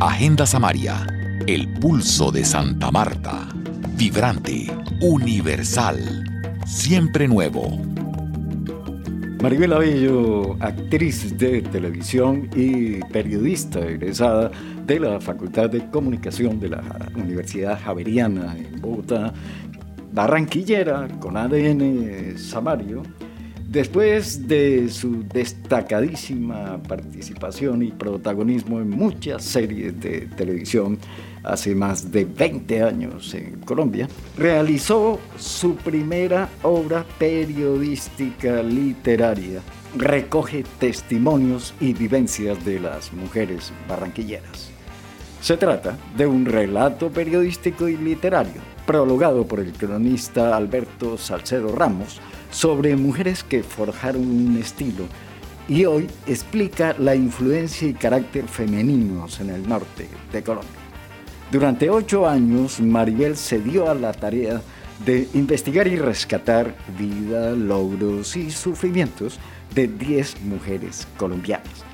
Agenda Samaria, el pulso de Santa Marta. Vibrante, universal, siempre nuevo. Maribel Abello, actriz de televisión y periodista egresada de la Facultad de Comunicación de la Universidad Javeriana en Bogotá, barranquillera con ADN Samario, Después de su destacadísima participación y protagonismo en muchas series de televisión hace más de 20 años en Colombia, realizó su primera obra periodística literaria. Recoge testimonios y vivencias de las mujeres barranquilleras. Se trata de un relato periodístico y literario, prologado por el cronista Alberto Salcedo Ramos, sobre mujeres que forjaron un estilo y hoy explica la influencia y carácter femeninos en el norte de Colombia. Durante ocho años, Maribel se dio a la tarea de investigar y rescatar vida, logros y sufrimientos de diez mujeres colombianas,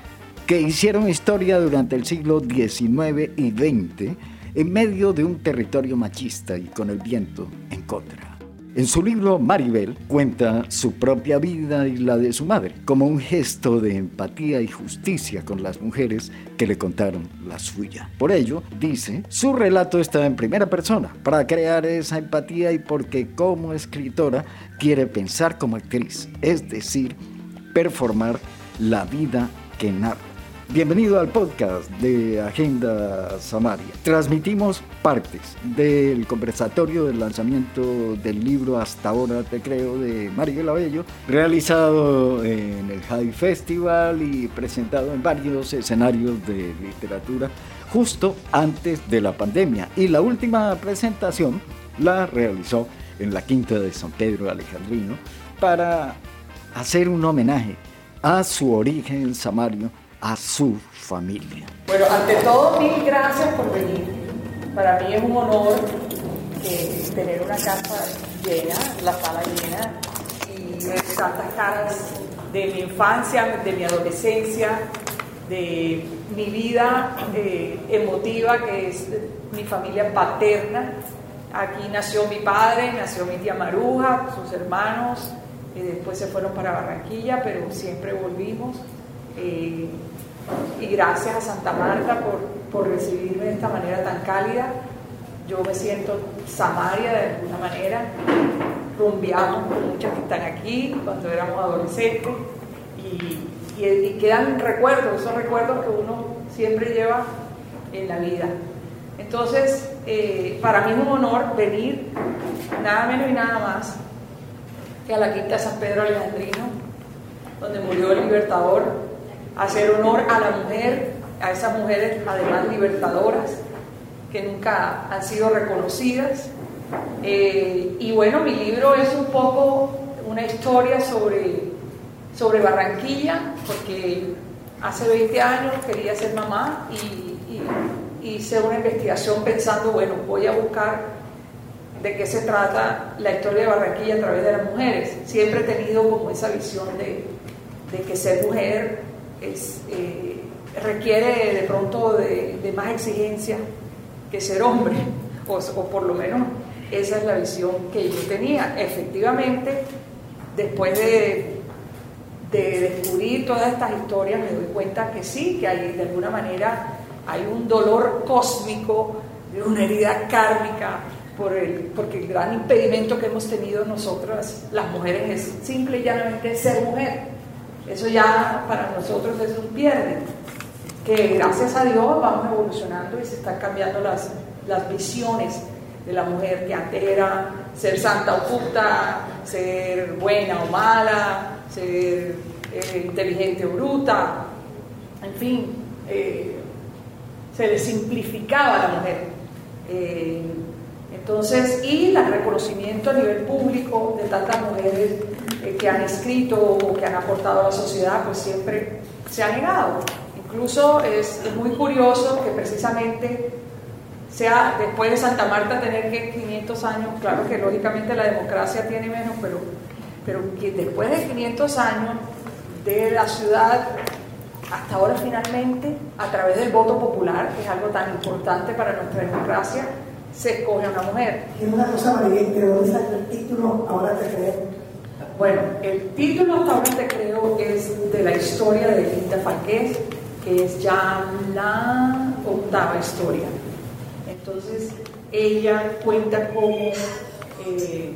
que hicieron historia durante el siglo XIX y XX en medio de un territorio machista y con el viento en contra. En su libro Maribel cuenta su propia vida y la de su madre, como un gesto de empatía y justicia con las mujeres que le contaron la suya. Por ello, dice, su relato está en primera persona, para crear esa empatía y porque como escritora quiere pensar como actriz, es decir, performar la vida que narra. Bienvenido al podcast de Agenda Samaria. Transmitimos partes del conversatorio del lanzamiento del libro Hasta ahora te creo de Maribel Abello, realizado en el High Festival y presentado en varios escenarios de literatura justo antes de la pandemia. Y la última presentación la realizó en la Quinta de San Pedro Alejandrino para hacer un homenaje a su origen samario a su familia. Bueno, ante todo, mil gracias por venir. Para mí es un honor eh, tener una casa llena, la sala llena, y ver tantas caras de mi infancia, de mi adolescencia, de mi vida eh, emotiva, que es mi familia paterna. Aquí nació mi padre, nació mi tía Maruja, sus hermanos, y después se fueron para Barranquilla, pero siempre volvimos. Eh, y gracias a Santa Marta por, por recibirme de esta manera tan cálida. Yo me siento Samaria de alguna manera. Rumbiamos con muchas que están aquí cuando éramos adolescentes y, y, quedan recuerdos, esos recuerdos que uno siempre lleva en la vida. Entonces, eh, para mí es un honor venir, nada menos y nada más, que a la Quinta San Pedro Alejandrino, donde murió el Libertador hacer honor a la mujer, a esas mujeres además libertadoras que nunca han sido reconocidas. Eh, y bueno, mi libro es un poco una historia sobre, sobre Barranquilla, porque hace 20 años quería ser mamá y, hice una investigación pensando, bueno, voy a buscar de qué se trata la historia de Barranquilla a través de las mujeres. Siempre he tenido como esa visión de, de que ser mujer eh, requiere de pronto de, más exigencia que ser hombre, o, por lo menos esa es la visión que yo tenía. Efectivamente, después de, de descubrir todas estas historias, me doy cuenta que sí, que hay de alguna manera hay un dolor cósmico, una herida kármica, por el, porque el gran impedimento que hemos tenido nosotras, las mujeres, es simple y llanamente ser mujer. Eso ya para nosotros es un pierde, que gracias a Dios vamos evolucionando y se están cambiando las, las visiones de la mujer, que antes ser santa o puta, ser buena o mala, ser eh, inteligente o bruta, en fin, eh, se le simplificaba a la mujer. Eh, entonces, y el reconocimiento a nivel público de tantas mujeres eh, que han escrito o que han aportado a la sociedad, pues siempre se ha negado. Incluso es, muy curioso que precisamente sea después de Santa Marta tener que 500 años, claro que lógicamente la democracia tiene menos, pero, pero que después de 500 años de la ciudad hasta ahora finalmente, a través del voto popular, que es algo tan importante para nuestra democracia, se escoge a una mujer. Y una cosa, María, ¿de dónde sale el título Ahora te creo? Bueno, el título Hasta ahora creo es de la historia de Linda Falqués, que es ya la octava historia. Entonces, ella cuenta cómo, eh,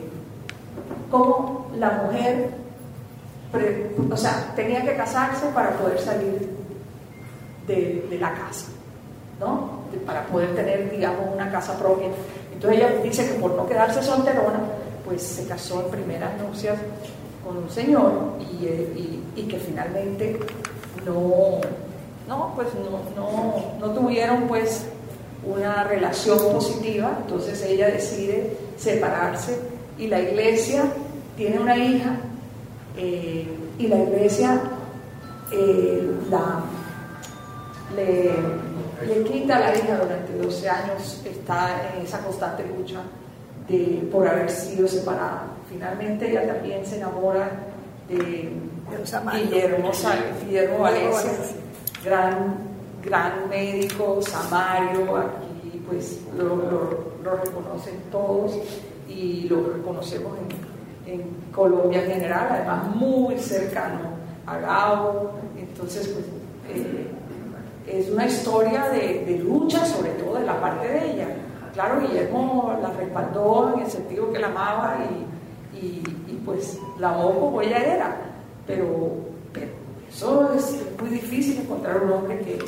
cómo la mujer o sea, tenía que casarse para poder salir de, la casa, ¿no? para poder tener, digamos, una casa propia. Entonces ella dice que por no quedarse solterona, pues se casó en primeras nupcias con un señor y, eh, que finalmente no, no, pues no, no tuvieron pues una relación positiva, entonces ella decide separarse y la iglesia tiene una hija eh, y la iglesia eh, la, le, quita a la hija durante 12 años, está en esa constante lucha de, por haber sido separada. Finalmente ella también se enamora de Guillermo, Guillermo Valencia, gran, gran médico, samario, aquí pues lo, lo reconocen todos y lo reconocemos en en Colombia en general, además muy cercano a Gabo, entonces pues eh, es una historia de, lucha, sobre todo de la parte de ella. Claro, Guillermo la respaldó en el sentido que la amaba y, pues la amó como ella era, pero, pero eso es muy difícil encontrar un hombre que,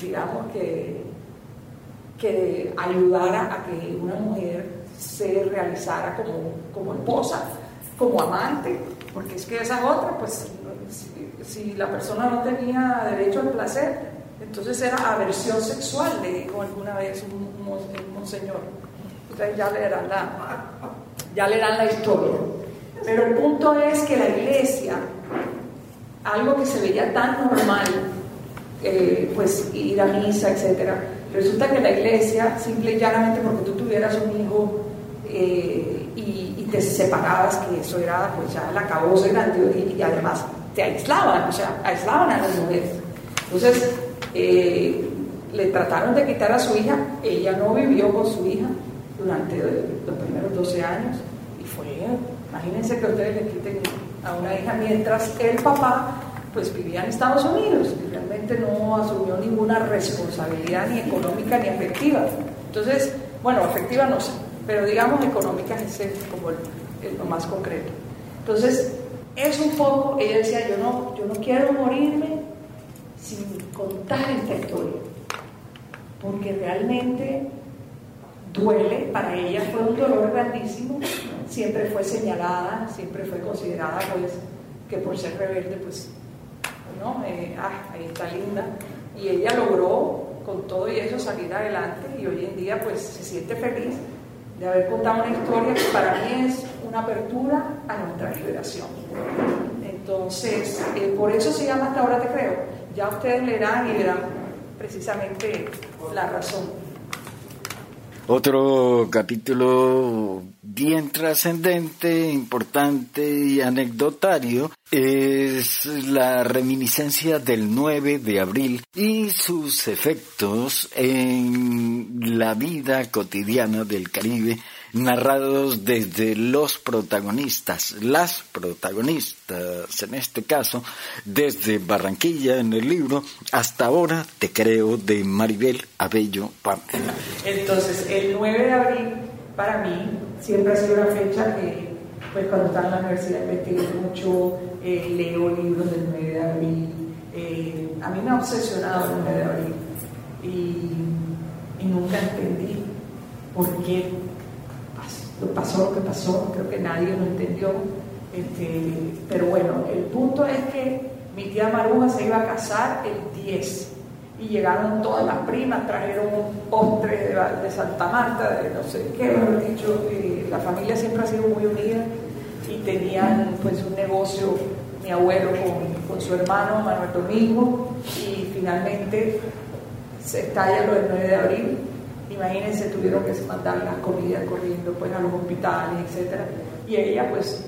digamos, que, que ayudara a que una mujer se realizara como, como esposa como amante, porque es que esa otra, pues si, la persona no tenía derecho al placer, entonces era aversión sexual, le dijo alguna vez un, monseñor. Ustedes ya leerán la, ya leerán la historia. Pero el punto es que la iglesia, algo que se veía tan normal, eh, pues ir a misa, etc., resulta que la iglesia, simple y llanamente porque tú tuvieras un hijo, eh, y, te separabas, que eso era pues ya la acabose grande y, además te aislaban, o sea, aislaban a las mujeres. Entonces, eh, le trataron de quitar a su hija, ella no vivió con su hija durante los primeros 12 años y fue, imagínense que ustedes le quiten a una hija mientras el papá pues vivía en Estados Unidos y realmente no asumió ninguna responsabilidad ni económica ni afectiva. Entonces, bueno, afectiva no sé, pero digamos económicas es como lo más concreto. Entonces, es un poco, ella decía, yo no, yo no quiero morirme sin contar esta historia, porque realmente duele, para ella fue un dolor grandísimo, siempre fue señalada, siempre fue considerada pues que por ser rebelde pues, ¿no? Eh, ah, ahí está linda, y ella logró con todo y eso salir adelante y hoy en día pues se siente feliz de haber contado una historia que para mí es una apertura a nuestra liberación. Entonces, eh, por eso se llama Hasta ahora te creo. Ya ustedes leerán y verán precisamente la razón. Otro capítulo bien trascendente, importante y anecdotario es la reminiscencia del 9 de abril y sus efectos en la vida cotidiana del Caribe narrados desde los protagonistas, las protagonistas en este caso, desde Barranquilla en el libro hasta ahora Te creo de Maribel Abello Pamela. Entonces, el 9 de abril para mí siempre ha sido una fecha que, pues cuando estaba en la universidad investigué mucho, eh, leo libros del 9 de abril, eh, a mí me ha obsesionado el 9 de abril y, y nunca entendí por qué pasó lo que pasó, creo que nadie lo entendió. Este, pero bueno, el punto es que mi tía Maruja se iba a casar el 10 y llegaron todas las primas, trajeron un postre de, Santa Marta, de no sé qué, lo he dicho, la familia siempre ha sido muy unida y tenían pues un negocio, mi abuelo con, con su hermano Manuel Domingo y finalmente se estalla del 9 de abril Imagínense, tuvieron que mandar las comidas corriendo pues, a los hospitales, etc. Y ella pues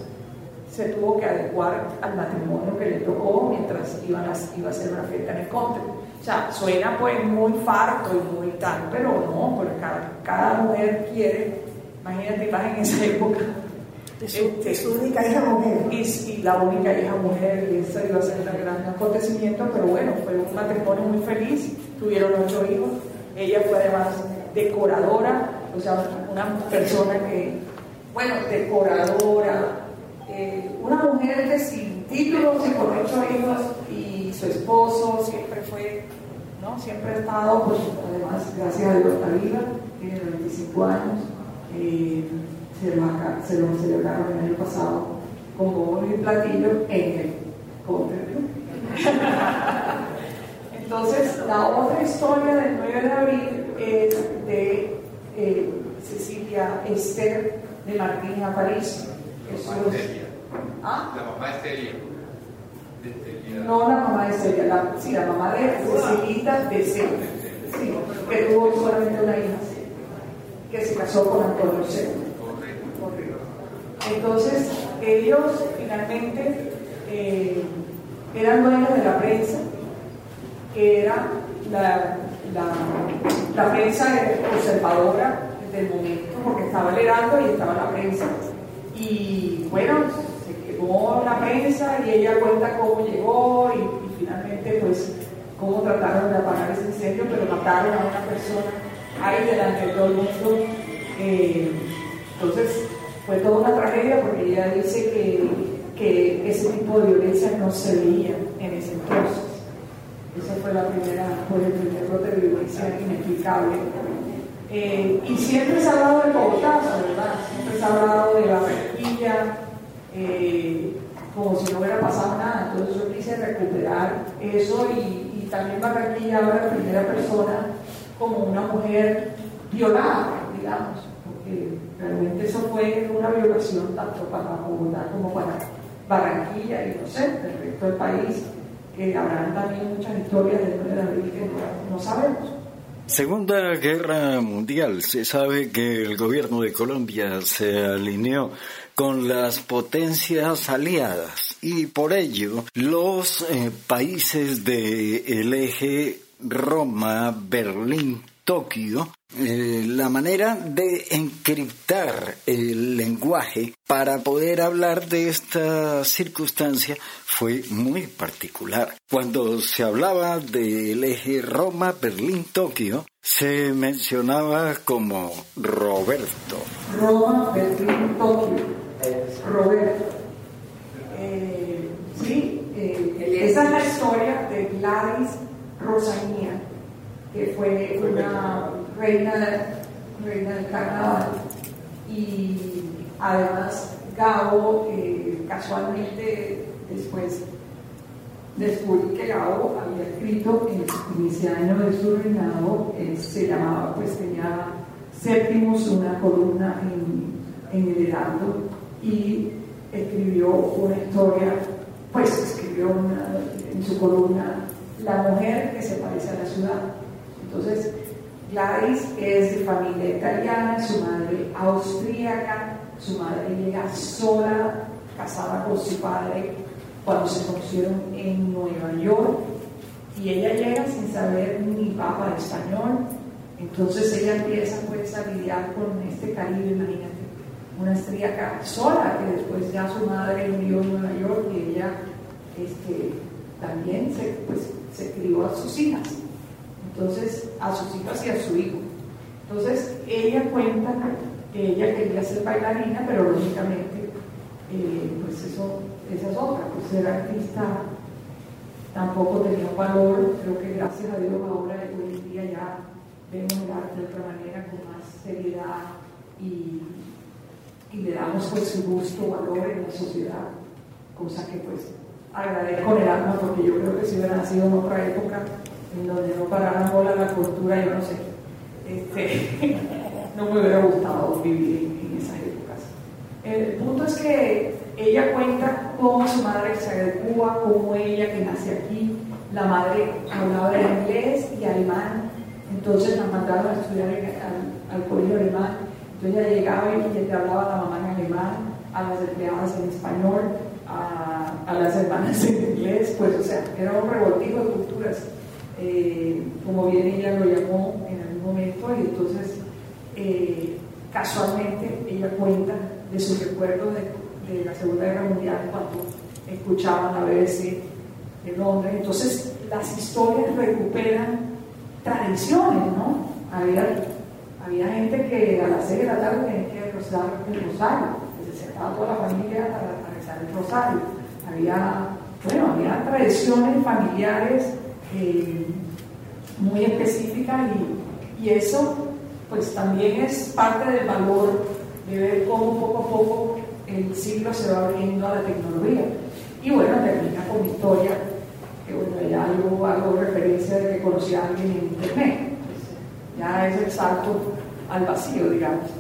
se tuvo que adecuar al matrimonio que le tocó mientras iban a, iba a hacer una fiesta en el country. O sea, suena pues muy farto y muy tal, pero no, porque cada, cada mujer quiere, imagínate más en esa época. Es este, su única hija mujer. Y, y, la única hija mujer, y eso iba a ser un gran acontecimiento, pero bueno, fue un matrimonio muy feliz, tuvieron ocho hijos, ella fue además decoradora, o sea, una persona que, bueno, decoradora, eh, una mujer que sin títulos y con ocho hijos y su esposo siempre fue Siempre ha estado, pues, además, gracias a Dios, está viva, tiene 95 años, eh, se, lo, se, lo, celebraron el año pasado como un platillo en el Entonces, la otra historia del 9 de abril es de eh, Cecilia Esther de Martín Aparicio. ¿Ah? La mamá Estelia. No la mamá de Celia, la, sí, la mamá de Cecilita de Celia, sí, que tuvo solamente una hija, que se casó con Antonio Celia. Entonces, ellos finalmente eh, eran dueños de la prensa, que era la, la, la prensa conservadora del momento, porque estaba el y estaba la prensa. Y bueno, la prensa y ella cuenta cómo llegó y, finalmente pues cómo trataron de apagar ese incendio, pero mataron a una persona ahí delante de todo el mundo. Eh, entonces fue toda una tragedia porque ella dice que, que ese tipo de violencia no se veía en ese entonces. Esa fue la primera, fue el primer brote de violencia inexplicable. Eh, y siempre se ha hablado del Bogotá, ¿verdad? Siempre se ha hablado de la Barranquilla, eh, como si no hubiera pasado nada. Entonces yo quise recuperar eso y, también Barranquilla ahora en primera persona como una mujer violada, digamos, porque realmente eso fue una violación tanto para Bogotá como para Barranquilla y no sé, el resto del país, que habrán también muchas historias 9 de abril que no sabemos. Segunda Guerra Mundial. Se sabe que el gobierno de Colombia se alineó con las potencias aliadas y por ello los eh, países del eje Roma, Berlín, Tokio, eh, la manera de encriptar el lenguaje para poder hablar de esta circunstancia fue muy particular. Cuando se hablaba del eje Roma, Berlín, Tokio, se mencionaba como Roberto. Roma, Berlín, Tokio. Roberto. Eh, sí, eh, esa es la historia de Gladys Rosanía, que fue una reina, reina del carnaval. Y además Gabo, eh, casualmente después descubrí que Gabo había escrito en, ese año de su reinado, se llamaba, pues tenía séptimos, una columna en, el Heraldo y escribió una historia, pues escribió en su columna La mujer que se parece a la ciudad. Entonces, Gladys es de familia italiana, su madre austríaca, su madre llega sola, casada con su padre, cuando se conocieron en Nueva York, y ella llega sin saber ni papa de español, entonces ella empieza pues a lidiar con este Caribe, imagínate una estrella sola, que después ya su madre murió en Nueva York y ella este, también se, pues, se crió a sus hijas. Entonces, a sus hijas y a su hijo. Entonces, ella cuenta que ella quería ser bailarina, pero lógicamente, eh, pues eso, esa es otra, pues ser artista tampoco tenía valor. Creo que gracias a Dios ahora, hoy en día ya vemos el arte de otra manera, con más seriedad y le damos pues su gusto, valor en la sociedad, cosa que pues agradezco el alma porque yo creo que si hubiera nacido en otra época en donde no pararan bola la cultura, yo no sé, este, no me hubiera gustado vivir en, esas épocas. El punto es que ella cuenta cómo su madre se de Cuba, cómo ella que nace aquí, la madre hablaba inglés y alemán, entonces la mandaron a estudiar al colegio alemán. Entonces ella llegaba y te hablaba la mamá en alemán a las empleadas en español, a, las hermanas en inglés, pues o sea, era un revoltijo de culturas, eh, como bien ella lo llamó en algún momento, y entonces eh, casualmente ella cuenta de su recuerdo de, de, la Segunda Guerra Mundial cuando escuchaban a BBC de Londres. Entonces las historias recuperan tradiciones, ¿no? Había, había gente que a las 6 de la tarde tenía que rezar el rosario, se sentaba toda la familia a, rezar el rosario. Había, bueno, había tradiciones familiares eh, muy específicas y, y eso pues también es parte del valor de ver cómo poco a poco el siglo se va abriendo a la tecnología. Y bueno, termina con historia, que bueno, ya algo, hago referencia de que conocí a alguien en internet. Ya es el salto al vacío, digamos.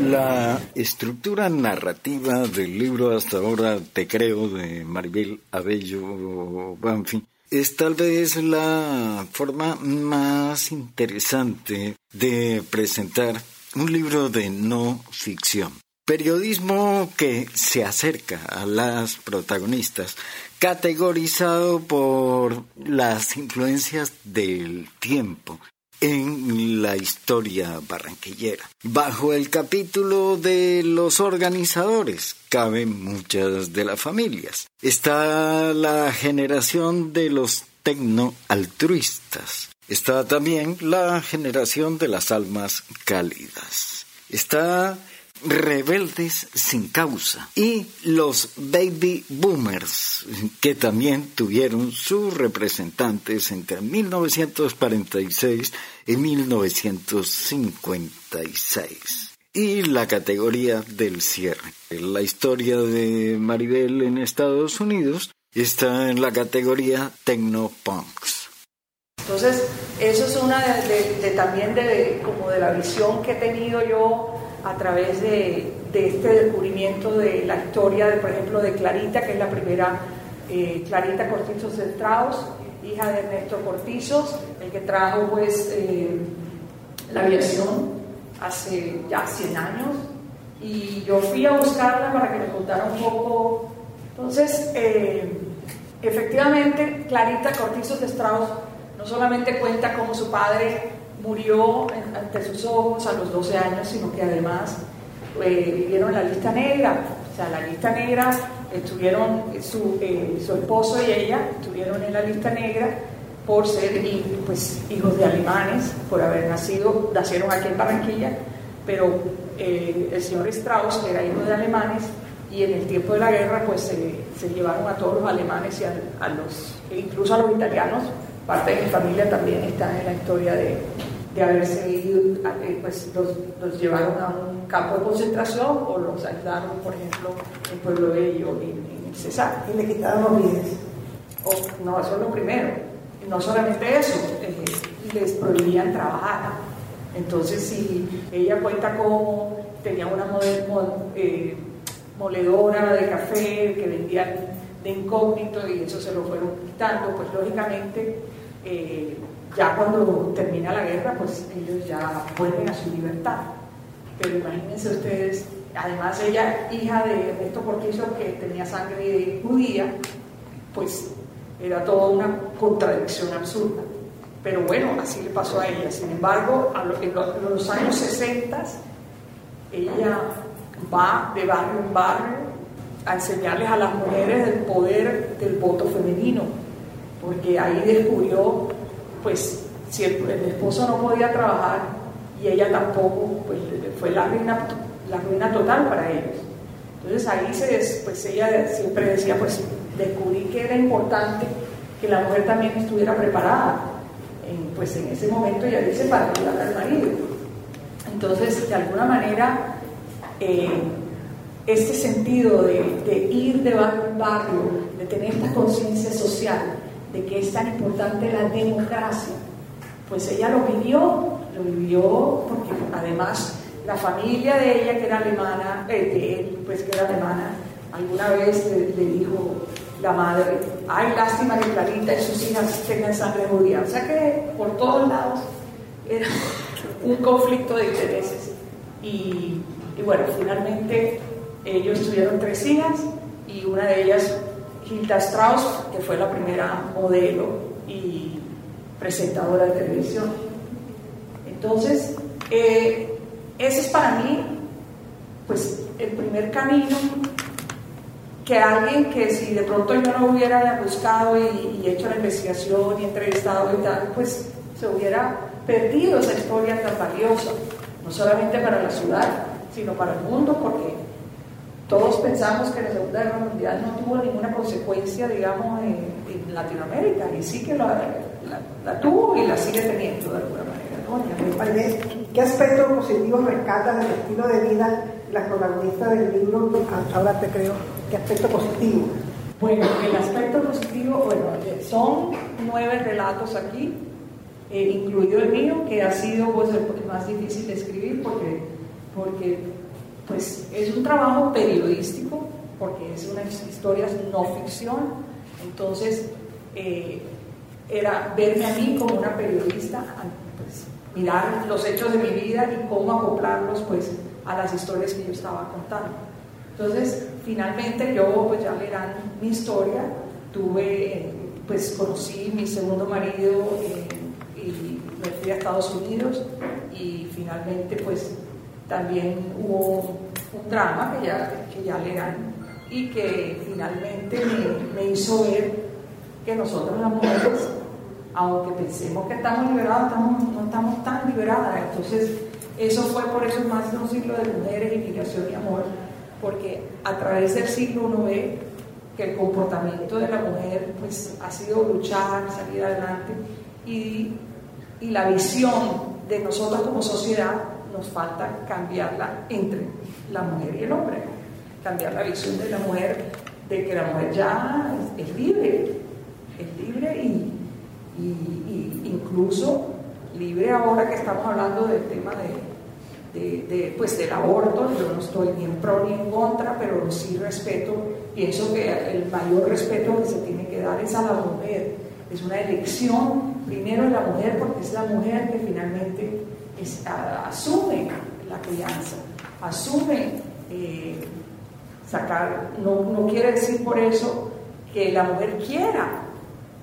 La estructura narrativa del libro hasta ahora, Te creo, de Maribel Abello Banfi, es tal vez la forma más interesante de presentar un libro de no ficción. Periodismo que se acerca a las protagonistas, categorizado por las influencias del tiempo en la historia barranquillera. Bajo el capítulo de los organizadores caben muchas de las familias. Está la generación de los tecno-altruistas. Está también la generación de las almas cálidas. Está rebeldes sin causa y los baby boomers que también tuvieron sus representantes entre 1946 y 1956 y la categoría del cierre. La historia de Maribel en Estados Unidos está en la categoría Technopunks. Entonces, eso es una de, también de, como de la visión que he tenido yo a través de, este descubrimiento de la historia, de, por ejemplo, de Clarita, que es la primera eh, Clarita Cortizos de Strauss, hija de Ernesto Cortizos, el que trajo pues eh, la aviación hace ya 100 años. Y yo fui a buscarla para que me contara un poco. Entonces, eh, efectivamente, Clarita Cortizos de Strauss no solamente cuenta cómo su padre murió ante sus ojos a los 12 años, sino que además eh, vivieron la lista negra. O sea, la lista negra estuvieron, su, eh, su esposo y ella estuvieron en la lista negra por ser pues, hijos de alemanes, por haber nacido, nacieron aquí en Barranquilla, pero eh, el señor Strauss era hijo de alemanes y en el tiempo de la guerra pues se llevaron a todos los alemanes y a los, incluso a los italianos, parte de mi familia también está en la historia de, de haberse ido, eh, pues los, llevaron a un campo de concentración o los ayudaron, por ejemplo, en Pueblo Bello, en, en Cesar. Y le quitaron los bienes. no, eso es lo primero. Y no solamente eso, eh, les prohibían trabajar. Entonces, si ella cuenta cómo tenía una eh, moledora de café que vendían de incógnito y eso se lo fueron quitando, pues lógicamente ya cuando termina la guerra, pues ellos ya vuelven a su libertad. Pero imagínense ustedes, además ella, hija de Ernesto Cortizo, que tenía sangre judía, pues era toda una contradicción absurda. Pero bueno, así le pasó a ella. Sin embargo, en los años 60, ella va de barrio en barrio a enseñarles a las mujeres el poder del voto femenino, porque ahí descubrió pues si el, esposo no podía trabajar y ella tampoco, pues fue la ruina, la ruina total para ellos. Entonces ahí se, pues ella siempre decía, pues descubrí que era importante que la mujer también estuviera preparada. pues en ese momento ella dice para ayudar al marido. Entonces, de alguna manera, eh, este sentido de, de, ir de barrio en barrio, de tener esta conciencia social, de que es tan importante la democracia, pues ella lo vivió, lo vivió porque además la familia de ella, que era alemana, eh, pues que era alemana, alguna vez le, dijo la madre, ay, lástima que Clarita y sus hijas tengan sangre judía. O sea que por todos lados era un conflicto de intereses. Y, y bueno, finalmente Ellos tuvieron tres hijas y una de ellas, Hilda Strauss, que fue la primera modelo y presentadora de televisión. Entonces, eh, ese es para mí, pues, el primer camino que alguien que si de pronto yo no hubiera buscado y, hecho la investigación y entrevistado y tal, pues se hubiera perdido esa historia tan valiosa, no solamente para la ciudad, sino para el mundo, porque todos pensamos que la Segunda Guerra Mundial no tuvo ninguna consecuencia, digamos, en, Latinoamérica, y sí que la, tuvo y la sigue teniendo de alguna manera. ¿Qué aspectos positivos rescatan del estilo de vida la protagonista del libro? Ahora te creo ¿Qué aspecto positivo? Bueno, el aspecto positivo, bueno, son nueve relatos aquí, eh, incluido el mío, que ha sido pues, el más difícil de escribir porque, porque pues, es un trabajo periodístico, porque es una historia no ficción, entonces eh, era verme a mí como una periodista, mirar los hechos de mi vida y cómo acoplarlos pues, a las historias que yo estaba contando. Entonces, finalmente yo pues ya leerán mi historia, tuve, pues conocí mi segundo marido eh, y me fui a Estados Unidos y finalmente pues también hubo un drama que ya, que ya leerán y que finalmente me, hizo ver que nosotros las mujeres, aunque pensemos que estamos liberadas, no estamos tan liberadas. Entonces, eso fue por eso más de un siglo de mujeres, inmigración y amor porque a través del siglo uno ve que el comportamiento de la mujer pues, ha sido luchar, salir adelante y, y la visión de nosotros como sociedad nos falta cambiarla entre la mujer y el hombre, cambiar la visión de la mujer de que la mujer ya es, libre, es libre y, y, incluso libre ahora que estamos hablando del tema de, pues del aborto, yo no estoy ni en pro ni en contra, pero sí respeto, pienso que el mayor respeto que se tiene que dar es a la mujer, es una elección primero de la mujer porque es la mujer que finalmente asume la crianza, asume eh, sacar, no, no, quiere decir por eso que la mujer quiera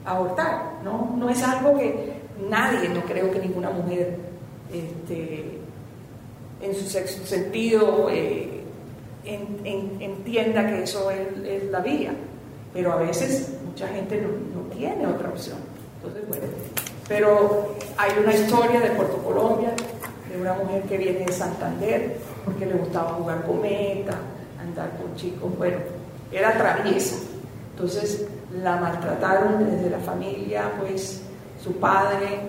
abortar, no, no es algo que nadie, no creo que ninguna mujer este, en su sentido eh, entienda que eso es, la vía. Pero a veces mucha gente no, tiene otra opción. Entonces, bueno, pero hay una historia de Puerto Colombia, de una mujer que viene de Santander, porque le gustaba jugar cometa, andar con chicos, bueno, era traviesa. Entonces la maltrataron desde la familia, pues su padre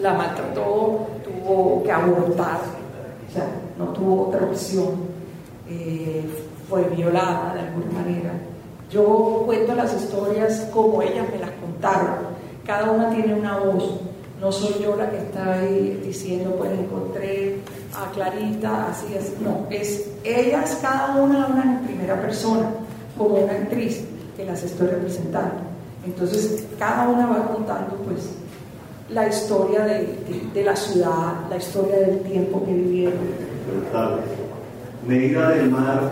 la maltrató, tuvo que abortar o sea, no tuvo otra opción, eh, fue violada de alguna manera. Yo cuento las historias como ellas me las contaron, cada una tiene una voz, no soy yo la que está ahí diciendo, pues encontré a Clarita, así, así, no, es ellas, cada una hablan en primera persona, como una actriz que las estoy representando. Entonces, cada una va contando, pues, la historia de, la ciudad, la historia del tiempo que vivieron. Medida del Mar,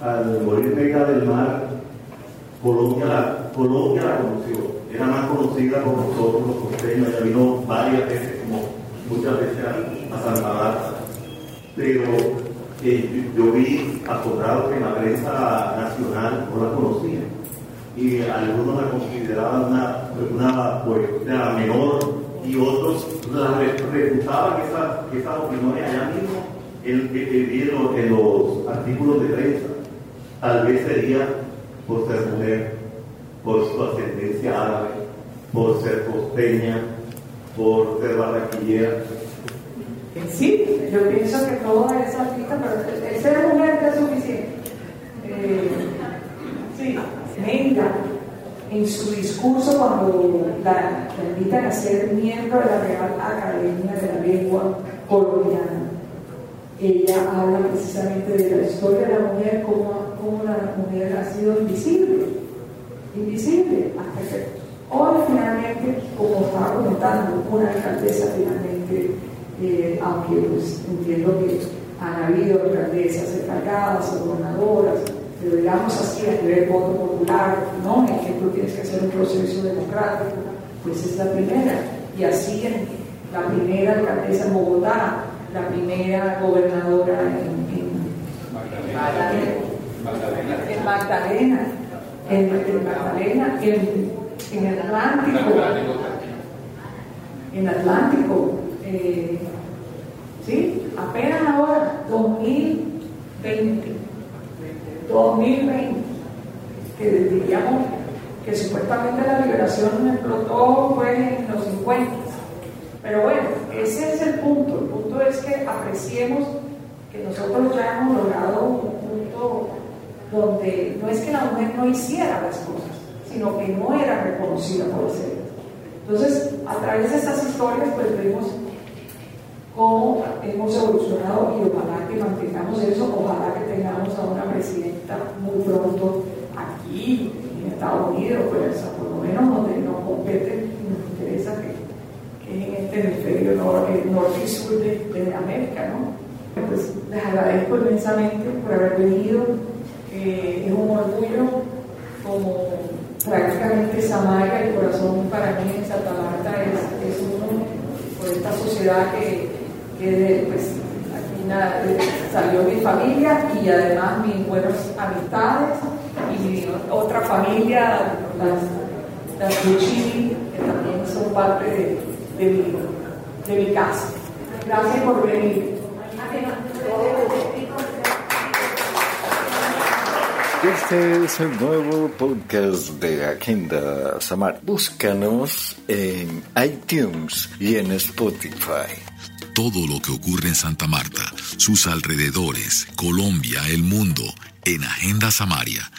al morir Medida del Mar, Colombia Colombia la conoció. Era más conocida por nosotros los costeños, ya vino varias veces, como muchas veces a, Santa Marta. Pero eh, yo vi asombrado que la prensa nacional no la conocía y algunos la consideraban una, una pues, menor y otros la refutaban esas esa opiniones allá mismo en, en, en, los artículos de prensa. Tal vez sería por ser mujer, por su ascendencia árabe, por ser costeña, por ser barranquillera. Sí, yo pienso que todo es artista, pero el ser mujer es suficiente. Eh, sí. Venga, en su discurso cuando la, invitan a ser miembro de la Real Academia de la Lengua Colombiana, ella habla precisamente de la historia de la mujer, cómo, cómo la mujer ha sido invisible, invisible hasta que hoy finalmente, como estaba comentando, una alcaldesa finalmente, eh, aunque pues, entiendo que han habido alcaldesas encargadas, gobernadoras, pero digamos así a nivel voto popular, ¿no? En que tú tienes que hacer un proceso democrático, pues es la primera. Y así en la primera alcaldesa en Bogotá, la primera gobernadora en, Magdalena, en Magdalena, en, Magdalena, en, el Atlántico, en Atlántico, eh, ¿sí? Apenas ahora, 2020, 2020, que diríamos que supuestamente la liberación explotó fue en los 50. Pero bueno, ese es el punto. El punto es que apreciemos que nosotros ya hemos logrado un punto donde no es que la mujer no hiciera las cosas, sino que no era reconocida por hacerlas. Entonces, a través de estas historias, pues vemos cómo hemos evolucionado y ojalá que mantengamos eso, ojalá que tengamos a una presidenta muy pronto aquí en Estados Unidos, pues por lo menos donde nos compete y nos interesa que, que en este hemisferio norte y sur de, América, ¿no? Pues les agradezco inmensamente por haber venido, es un orgullo como prácticamente Samaria, el corazón para mí en Santa Marta es, es uno por esta sociedad que que pues, aquí salió mi familia y además mis buenas amistades y mi otra familia, las, las que también son parte de, de, mi, de mi casa. Gracias por venir. Este es el nuevo podcast de Agenda Samar. Búscanos en iTunes y en Spotify todo lo que ocurre en Santa Marta, sus alrededores, Colombia, el mundo, en Agenda Samaria